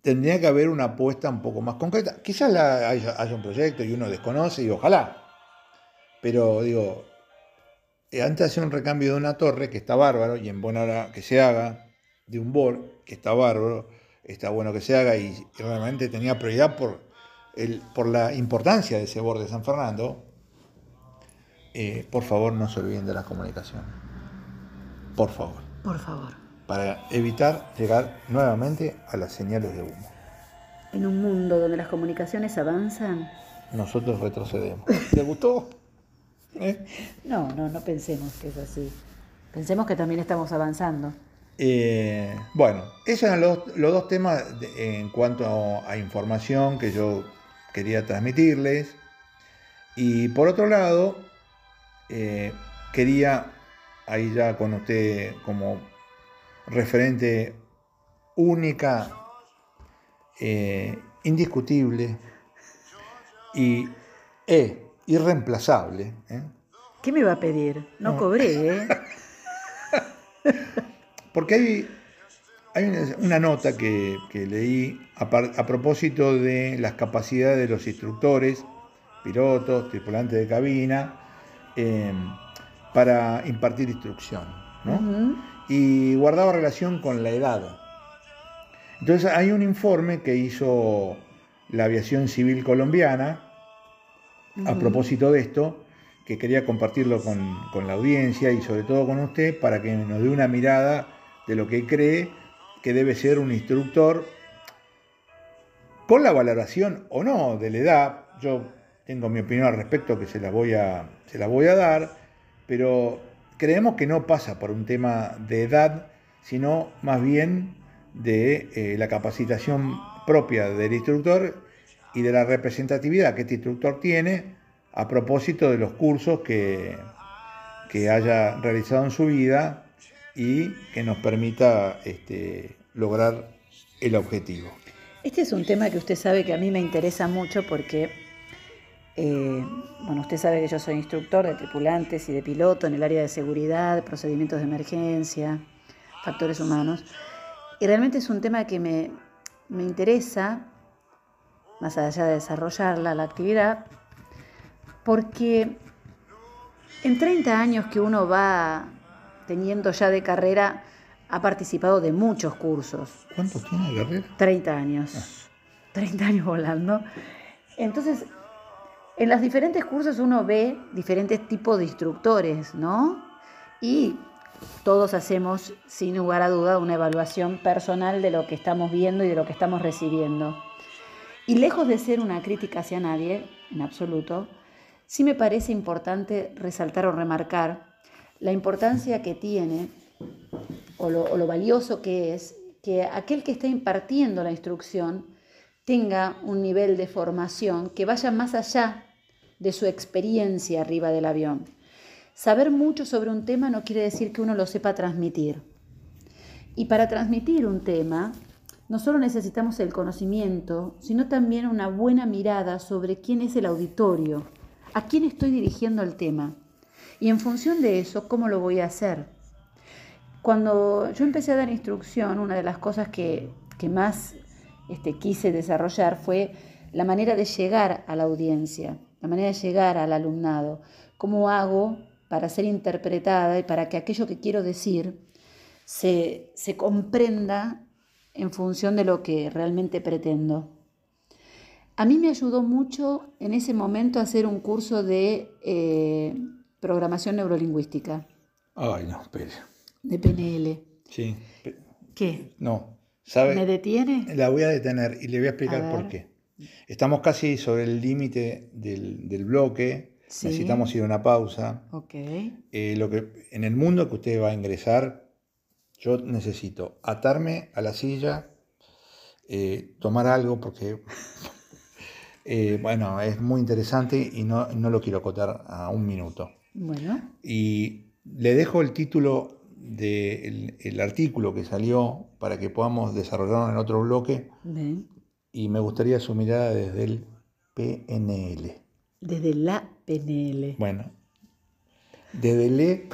tendría que haber una apuesta un poco más concreta. Quizás haya, un proyecto y uno desconoce y ojalá. Pero digo, eh, antes de hacer un recambio de una torre, que está bárbaro, y en buena hora que se haga, de un board, que está bárbaro, está bueno que se haga, y, realmente tenía prioridad por, la importancia de ese board de San Fernando, eh, por favor no se olviden de la comunicación. Por favor. Por favor. Para evitar llegar nuevamente a las señales de humo. En un mundo donde las comunicaciones avanzan, Nosotros retrocedemos. ¿Te gustó? ¿Eh? no, no, no pensemos que es así. Pensemos que también estamos avanzando. Eh, bueno, esos eran los, los dos temas de- en cuanto a, a información que yo quería transmitirles. Y por otro lado, eh, quería, ahí ya con usted como referente única, eh, indiscutible y e irreemplazable, ¿eh? ¿Qué me va a pedir? No, No. cobré, ¿eh? Porque hay, hay una, una nota que, que leí a, par- a propósito de las capacidades de los instructores, pilotos, tripulantes de cabina, eh, para impartir instrucción. ¿no? Y guardaba relación con la edad. Entonces hay un informe que hizo la aviación civil colombiana a propósito de esto, que quería compartirlo con, con la audiencia y sobre todo con usted para que nos dé una mirada de lo que cree que debe ser un instructor con la valoración o no de la edad. Yo tengo mi opinión al respecto que se la voy a, dar, pero creemos que no pasa por un tema de edad, sino más bien de eh, la capacitación propia del instructor y de la representatividad que este instructor tiene a propósito de los cursos que, que haya realizado en su vida y que nos permita este, lograr el objetivo. Este es un tema que usted sabe que a mí me interesa mucho porque, eh, bueno, usted sabe que yo soy instructor de tripulantes y de piloto en el área de seguridad, procedimientos de emergencia, factores humanos. Y realmente es un tema que me, me interesa, más allá de desarrollarla, la actividad, porque en 30 años que uno va teniendo ya de carrera, ha participado de muchos cursos. ¿Cuánto tiene Guerrero? 30 años. 30 años volando. Entonces, en los diferentes cursos uno ve diferentes tipos de instructores, ¿no? Y todos hacemos, sin lugar a duda, una evaluación personal de lo que estamos viendo y de lo que estamos recibiendo. Y lejos de ser una crítica hacia nadie, en absoluto, sí me parece importante resaltar o remarcar la importancia que tiene o lo, o lo valioso que es que aquel que está impartiendo la instrucción tenga un nivel de formación que vaya más allá de su experiencia arriba del avión. Saber mucho sobre un tema no quiere decir que uno lo sepa transmitir. Y para transmitir un tema, no solo necesitamos el conocimiento, sino también una buena mirada sobre quién es el auditorio, a quién estoy dirigiendo el tema. Y en función de eso, ¿cómo lo voy a hacer? Cuando yo empecé a dar instrucción, una de las cosas que, que más este, quise desarrollar fue la manera de llegar a la audiencia, la manera de llegar al alumnado. ¿Cómo hago para ser interpretada y para que aquello que quiero decir se, se comprenda en función de lo que realmente pretendo? A mí me ayudó mucho en ese momento hacer un curso de eh, programación neurolingüística, Ay, no, espere. de PNL. Sí. ¿Qué? No. ¿Sabe? ¿Me detiene? La voy a detener y le voy a explicar A por qué. Estamos casi sobre el límite del, del bloque. Sí. Necesitamos ir a una pausa. Ok. Eh, lo que, en el mundo que usted va a ingresar, yo necesito atarme a la silla, eh, tomar algo, porque eh, bueno, es muy interesante y no, no lo quiero acotar a un minuto. Bueno, Y le dejo el título del el artículo que salió para que podamos desarrollarlo en otro bloque ven. Y me gustaría su mirada desde el PNL. Desde la PNL. Bueno, desde el E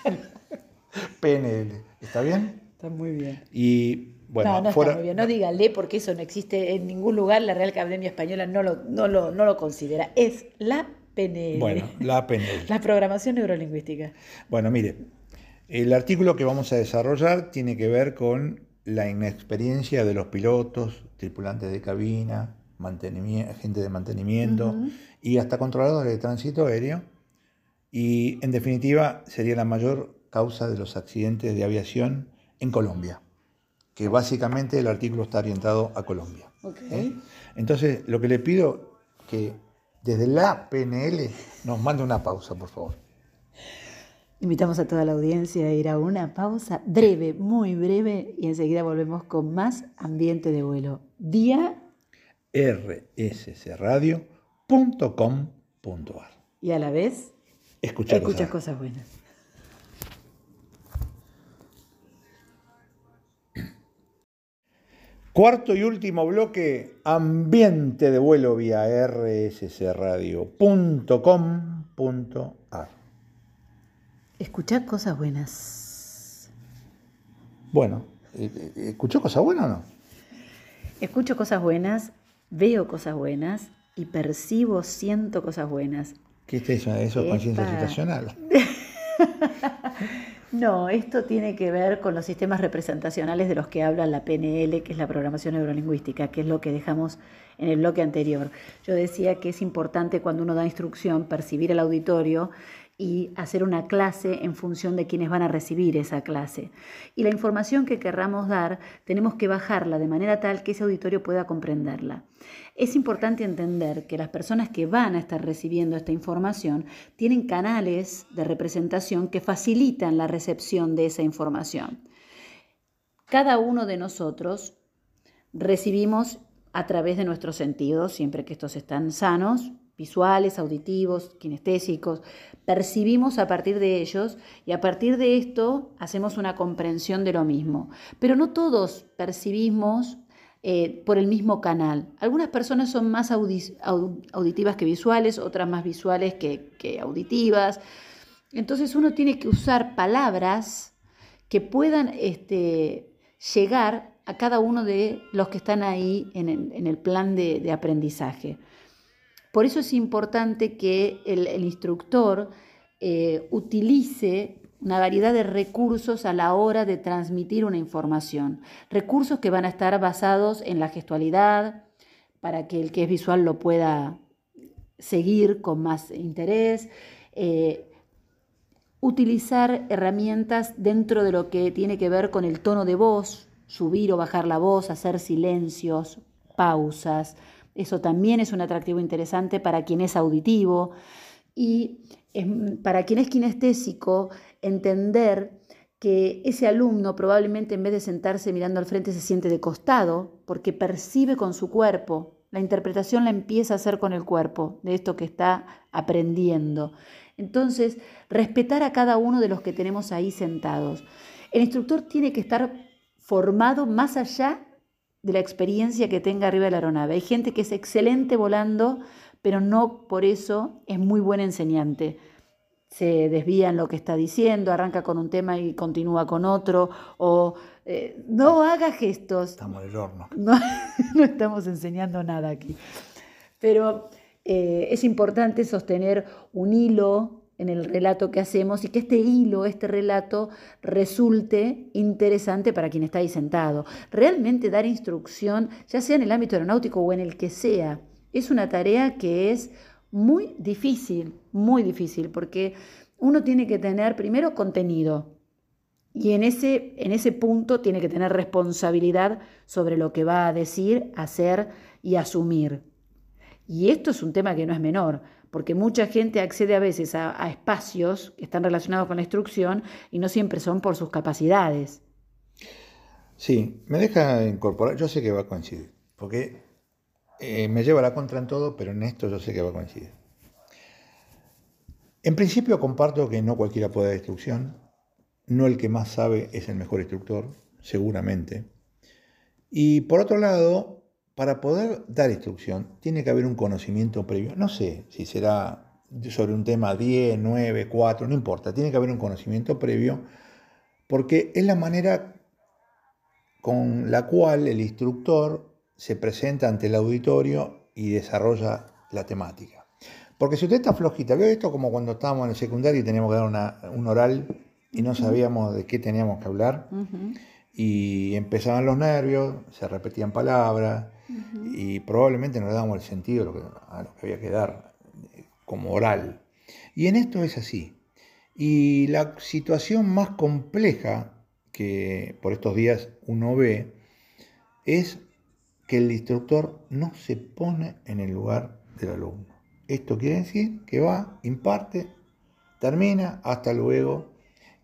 PNL. ¿Está bien? Está muy bien. Y bueno, no, no está muy bien. No dígale porque eso no existe en ningún lugar. La Real Academia Española no lo, no lo, no lo considera. Es la PNL. Bueno, la PNL. la programación neurolingüística. Bueno, mire, el artículo que vamos a desarrollar tiene que ver con la inexperiencia de los pilotos, tripulantes de cabina, gente de mantenimiento y hasta controladores de tránsito aéreo. Y en definitiva sería la mayor causa de los accidentes de aviación en Colombia, que básicamente el artículo está orientado a Colombia. ¿eh? Entonces, lo que le pido que desde la PNL nos mande una pausa, por favor. Invitamos a toda la audiencia a ir a una pausa breve, muy breve, y enseguida volvemos con más ambiente de vuelo. Día rscradio.com.ar. Y a la vez, escuchar cosas buenas. Cuarto y último bloque, ambiente de vuelo vía rssradio.com.ar. Escuchar cosas buenas. Bueno, eh, eh, ¿escuchó cosas buenas o no? Escucho cosas buenas, veo cosas buenas y percibo, siento cosas buenas. ¿Qué es eso? ¿Eso es conciencia situacional? No, esto tiene que ver con los sistemas representacionales de los que habla la PNL, que es la programación neurolingüística, que es lo que dejamos en el bloque anterior. Yo decía que es importante cuando uno da instrucción percibir el auditorio y hacer una clase en función de quienes van a recibir esa clase. Y la información que querramos dar, tenemos que bajarla de manera tal que ese auditorio pueda comprenderla. Es importante entender que las personas que van a estar recibiendo esta información tienen canales de representación que facilitan la recepción de esa información. Cada uno de nosotros recibimos a través de nuestros sentidos, siempre que estos están sanos, visuales, auditivos, kinestésicos, percibimos a partir de ellos y a partir de esto hacemos una comprensión de lo mismo. Pero no todos percibimos eh, por el mismo canal. Algunas personas son más auditivas que visuales, otras más visuales que, auditivas. Entonces uno tiene que usar palabras que puedan este, llegar a cada uno de los que están ahí en el, plan de aprendizaje. Por eso es importante que el, instructor eh, utilice una variedad de recursos a la hora de transmitir una información. Recursos que van a estar basados en la gestualidad, para que el que es visual lo pueda seguir con más interés. Eh, utilizar herramientas dentro de lo que tiene que ver con el tono de voz, subir o bajar la voz, hacer silencios, pausas, eso también es un atractivo interesante para quien es auditivo y para quien es kinestésico, entender que ese alumno probablemente en vez de sentarse mirando al frente se siente de costado porque percibe con su cuerpo. La interpretación la empieza a hacer con el cuerpo de esto que está aprendiendo. Entonces, respetar a cada uno de los que tenemos ahí sentados. El instructor tiene que estar formado más allá de la experiencia que tenga arriba de la aeronave. Hay gente que es excelente volando, pero no por eso es muy buen enseñante. Se desvía en lo que está diciendo, arranca con un tema y continúa con otro, o eh, no haga gestos. Estamos en el horno. No, estamos enseñando nada aquí. Pero eh, es importante sostener un hilo en el relato que hacemos y que este hilo, este relato, resulte interesante para quien está ahí sentado. Realmente dar instrucción, ya sea en el ámbito aeronáutico o en el que sea, es una tarea que es muy difícil, muy difícil, porque uno tiene que tener primero contenido y en ese, en ese punto tiene que tener responsabilidad sobre lo que va a decir, hacer y asumir. Y esto es un tema que no es menor porque mucha gente accede a veces a, espacios que están relacionados con la instrucción y no siempre son por sus capacidades. Sí, me deja incorporar, yo sé que va a coincidir, porque eh, me lleva la contra en todo, pero en esto yo sé que va a coincidir. En principio comparto que no cualquiera puede dar instrucción, no el que más sabe es el mejor instructor, seguramente. Y por otro lado, para poder dar instrucción tiene que haber un conocimiento previo. No sé si será sobre un tema 10, 9, 4, no importa. Tiene que haber un conocimiento previo porque es la manera con la cual el instructor se presenta ante el auditorio y desarrolla la temática. Porque si usted está flojita, veo esto como cuando estábamos en el secundario y teníamos que dar un oral y no sabíamos de qué teníamos que hablar. Y empezaban los nervios, se repetían palabras y probablemente no le dábamos el sentido a lo, que, a lo que había que dar eh, como oral. Y en esto es así. Y la situación más compleja que por estos días uno ve es que el instructor no se pone en el lugar del alumno. Esto quiere decir que va, imparte, termina, hasta luego,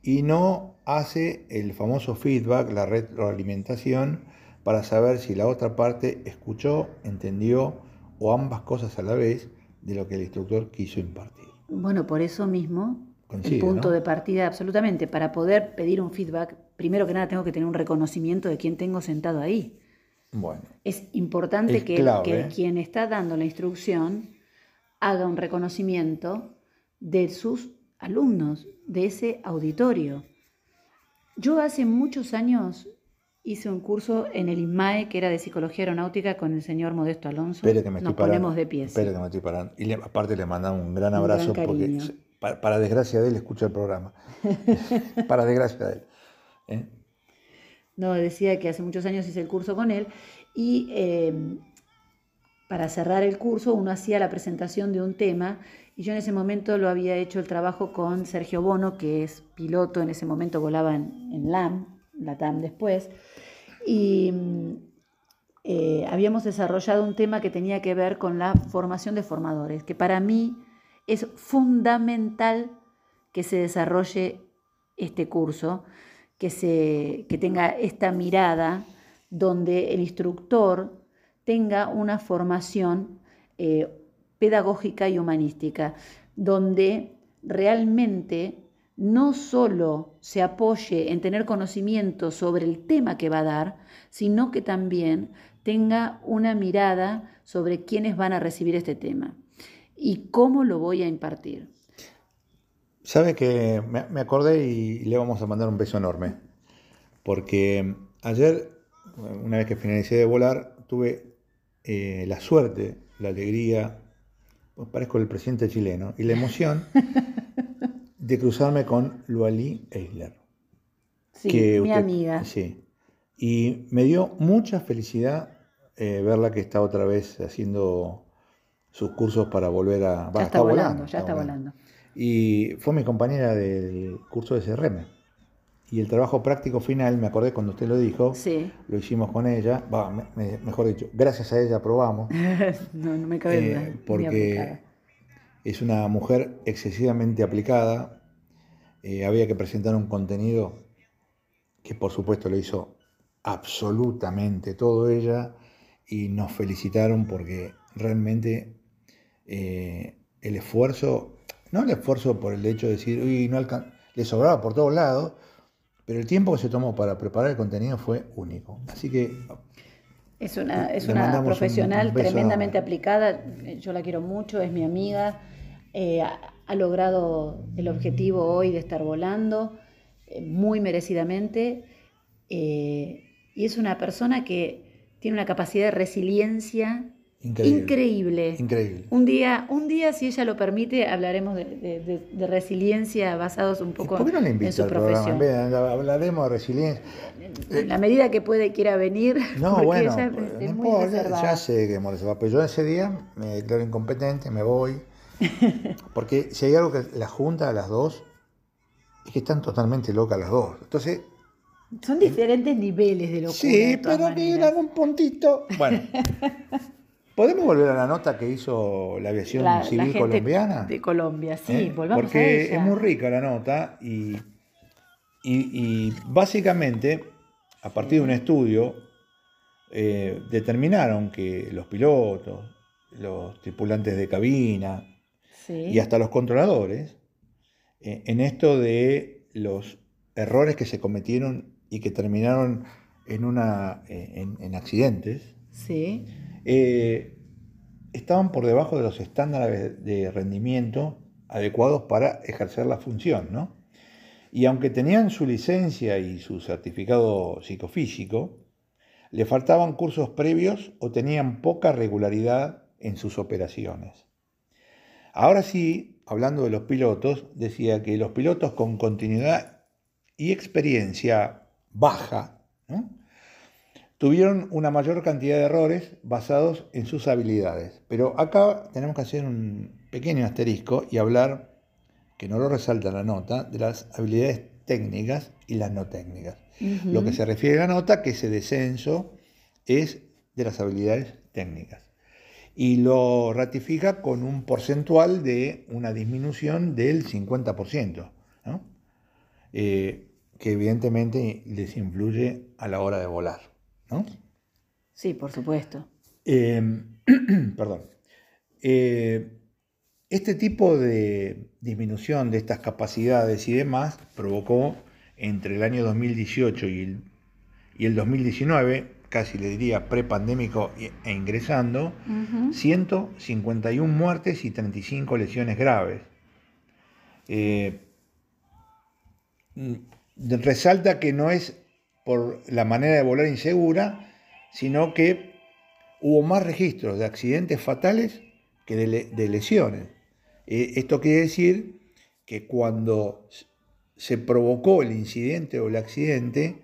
y no hace el famoso feedback, la retroalimentación, para saber si la otra parte escuchó, entendió o ambas cosas a la vez de lo que el instructor quiso impartir. Bueno, por eso mismo, el punto de partida, absolutamente, para poder pedir un feedback, primero que nada tengo que tener un reconocimiento de quién tengo sentado ahí. Bueno. Es importante que, que quien está dando la instrucción haga un reconocimiento de sus alumnos, de ese auditorio. Yo hace muchos años hice un curso en el INMAE que era de psicología aeronáutica con el señor Modesto Alonso. Espere que me Nos ponemos de pie. Espere que me estoy parando. Y aparte le mandamos un gran abrazo porque, para, desgracia de él, escucha el programa. para desgracia de él. ¿eh? No, decía que hace muchos años hice el curso con él y eh, para cerrar el curso uno hacía la presentación de un tema y yo en ese momento lo había hecho el trabajo con Sergio Bono, que es piloto, en ese momento volaba en, LAM, la TAM después, y eh, habíamos desarrollado un tema que tenía que ver con la formación de formadores, que para mí es fundamental que se desarrolle este curso, que, se, que tenga esta mirada donde el instructor tenga una formación eh, pedagógica y humanística, donde realmente no solo se apoye en tener conocimiento sobre el tema que va a dar, sino que también tenga una mirada sobre quiénes van a recibir este tema y cómo lo voy a impartir. Sabe que me acordé y le vamos a mandar un beso enorme, porque ayer, una vez que finalicé de volar, tuve eh, la suerte, la alegría, parezco el presidente chileno, y la emoción de cruzarme con Lualí Eisler. Sí, mi amiga. Sí. Y me dio mucha felicidad eh, verla que está otra vez haciendo sus cursos para volver a... ya está, volando, ya está, volando. Y fue mi compañera del curso de CRM. Y el trabajo práctico final, me acordé cuando usted lo dijo, lo hicimos con ella, mejor dicho, gracias a ella aprobamos. no, no me cabe duda. Eh, porque es una mujer excesivamente aplicada, eh, había que presentar un contenido que por supuesto lo hizo absolutamente todo ella y nos felicitaron porque realmente eh, el esfuerzo, no el esfuerzo por el hecho de decir, uy, no le sobraba por todos lados, pero el tiempo que se tomó para preparar el contenido fue único. Así que... Es una, es una profesional tremendamente aplicada, yo la quiero mucho, es mi amiga, eh, ha, logrado el objetivo hoy de estar volando eh, muy merecidamente eh, y es una persona que tiene una capacidad de resiliencia Increíble. Increíble. Un día, un día, si ella lo permite, hablaremos de, resiliencia basados un poco ¿Por qué no le en su profesión. hablaremos de resiliencia. En la medida que puede quiera venir. No, bueno, no ya sé que va, pero yo ese día me declaro incompetente, me voy. Porque si hay algo que la junta a las dos, es que están totalmente locas las dos. Entonces, son diferentes niveles de locura. Sí, pero que un puntito. Bueno, ¿Podemos volver a la nota que hizo la aviación civil colombiana? De Colombia, sí, ¿Eh? volvamos Porque a ella. es muy rica la nota y, y, básicamente, a partir de un estudio, eh, determinaron que los pilotos, los tripulantes de cabina y hasta los controladores, eh, en esto de los errores que se cometieron y que terminaron en, una, en, en accidentes, sí eh, estaban por debajo de los estándares de rendimiento adecuados para ejercer la función, ¿no? Y aunque tenían su licencia y su certificado psicofísico, le faltaban cursos previos o tenían poca regularidad en sus operaciones. Ahora sí, hablando de los pilotos, decía que los pilotos con continuidad y experiencia baja tuvieron una mayor cantidad de errores basados en sus habilidades. Pero acá tenemos que hacer un pequeño asterisco y hablar, que no lo resalta la nota, de las habilidades técnicas y las no técnicas. Lo que se refiere a la nota, que ese descenso es de las habilidades técnicas. Y lo ratifica con un porcentual de una disminución del 50%, eh, que evidentemente les influye a la hora de volar. ¿no? Sí, por supuesto. Em, perdón. Eh, este tipo de disminución de estas capacidades y demás provocó entre el año 2018 y el, y el 2019, casi le diría prepandémico e ingresando, 151 muertes y 35 lesiones graves. Eh, resalta que no es por la manera de volar insegura, sino que hubo más registros de accidentes fatales que de, lesiones. Eh, esto quiere decir que cuando se provocó el incidente o el accidente,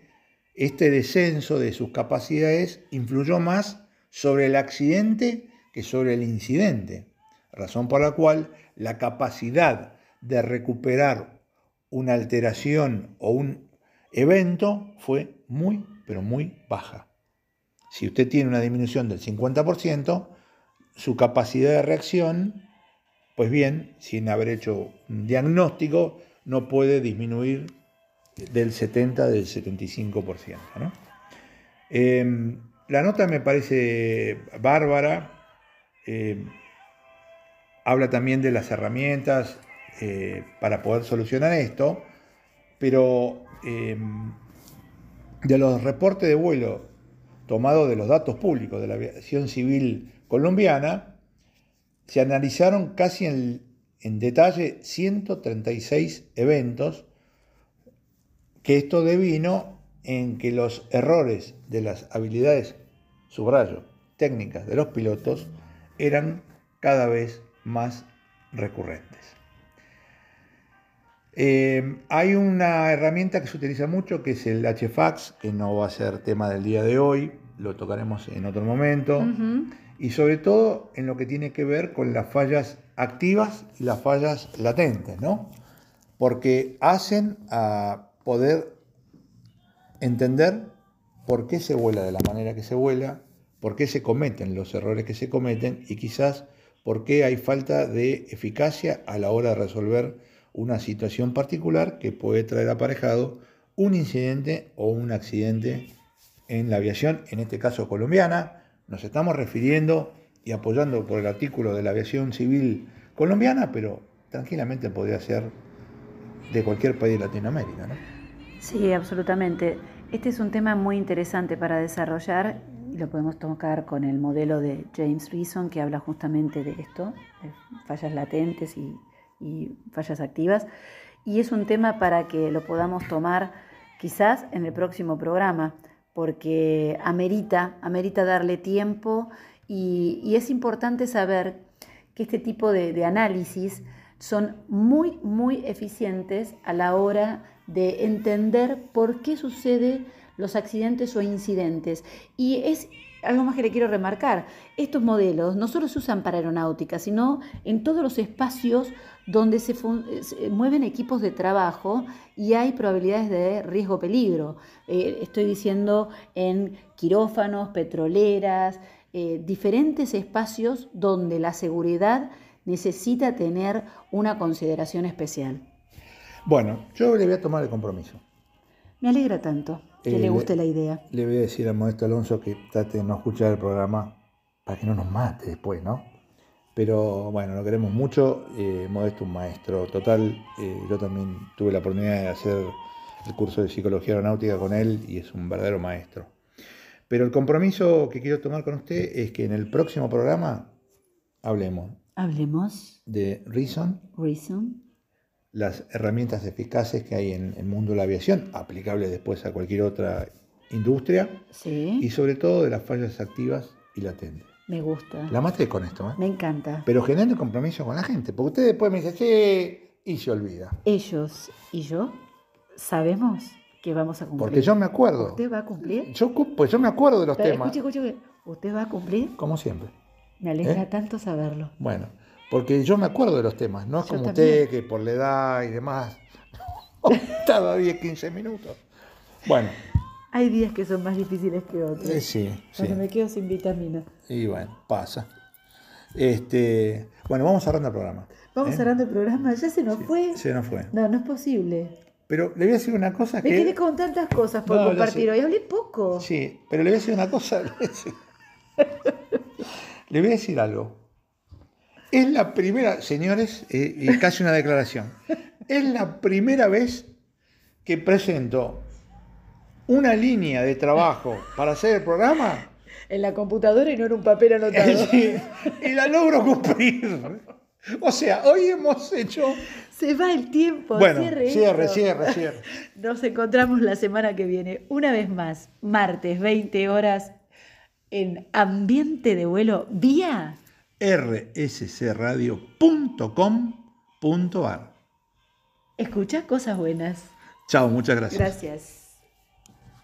este descenso de sus capacidades influyó más sobre el accidente que sobre el incidente, razón por la cual la capacidad de recuperar una alteración o un evento fue muy, pero muy baja. Si usted tiene una disminución del 50%, su capacidad de reacción, pues bien, sin haber hecho un diagnóstico, no puede disminuir del 70, del 75%. Em, la nota me parece bárbara, em, habla también de las herramientas eh, para poder solucionar esto, pero em, de los reportes de vuelo tomados de los datos públicos de la aviación civil colombiana, se analizaron casi en, en detalle 136 eventos, que esto devino en que los errores de las habilidades, subrayo, técnicas de los pilotos eran cada vez más recurrentes. Eh, hay una herramienta que se utiliza mucho que es el HFAX, que no va a ser tema del día de hoy, lo tocaremos en otro momento, y sobre todo en lo que tiene que ver con las fallas activas y las fallas latentes, ¿no? Porque hacen a poder entender por qué se vuela de la manera que se vuela, por qué se cometen los errores que se cometen y quizás por qué hay falta de eficacia a la hora de resolver una situación particular que puede traer aparejado un incidente o un accidente en la aviación, en este caso colombiana. Nos estamos refiriendo y apoyando por el artículo de la aviación civil colombiana, pero tranquilamente podría ser de cualquier país de Latinoamérica. ¿no? Sí, absolutamente. Este es un tema muy interesante para desarrollar y lo podemos tocar con el modelo de James Reason que habla justamente de esto, de fallas latentes y fallas activas. Y es un tema para que lo podamos tomar quizás en el próximo programa, porque amerita, amerita darle tiempo y, es importante saber que este tipo de análisis son muy, muy eficientes a la hora de entender por qué sucede los accidentes o incidentes. Y es algo más que le quiero remarcar, estos modelos no solo se usan para aeronáutica, sino en todos los espacios donde se, mueven equipos de trabajo y hay probabilidades de riesgo-peligro. Eh, estoy diciendo en quirófanos, petroleras, eh, diferentes espacios donde la seguridad necesita tener una consideración especial. Bueno, yo le voy a tomar el compromiso. Me alegra tanto que le eh, guste la idea. Le voy a decir a Modesto Alonso que trate de no escuchar el programa para que no nos mate después, ¿no? Pero bueno, lo queremos mucho. Eh, Modesto un maestro total. Eh, yo también tuve la oportunidad de hacer el curso de psicología aeronáutica con él y es un verdadero maestro. Pero el compromiso que quiero tomar con usted es que en el próximo programa hablemos. Hablemos. De Reason. Reason las herramientas eficaces que hay en el mundo de la aviación, aplicables después a cualquier otra industria Sí, y sobre todo de las fallas activas y latentes. me gusta. La maté con esto, ¿eh? Me encanta. pero generando compromiso con la gente, porque usted después me dice, sí, y se olvida. Ellos y yo sabemos que vamos a cumplir. Porque yo me acuerdo. ¿Usted va a cumplir? Yo, pues yo me acuerdo de los Pero temas, escuche, escuche, ¿usted va a cumplir? como siempre. Me alegra ¿Eh? tanto saberlo. Bueno, porque yo me acuerdo de los temas, no es Yo como también. usted que por la edad y demás estaba 10, 15 minutos. Bueno, Hay días que son más difíciles que otros. eh, sí, sí. Cuando me quedo sin vitamina. Y bueno, pasa. Este, bueno, vamos cerrando el programa. Vamos ¿eh? cerrando el programa, ya se nos fue. Se nos fue. No, no es posible. Pero le voy a decir una cosa Me quedé que. con tantas cosas por No, compartir hoy. Hablé poco. Sí, pero le voy a decir una cosa. Le voy a decir, algo. Es la primera, señores, eh, y casi una declaración. Es la primera vez que presento una línea de trabajo para hacer el programa En la computadora y no en un papel anotado. Sí, y la logro cumplir. O sea, hoy hemos hecho. Se va el tiempo. Bueno, cierre, cierre, esto. cierre, cierre. Nos encontramos la semana que viene, una vez más, martes, 20 horas, en Ambiente de Vuelo vía. rscradio.com.ar. Escucha cosas buenas. Chao, muchas gracias. Gracias.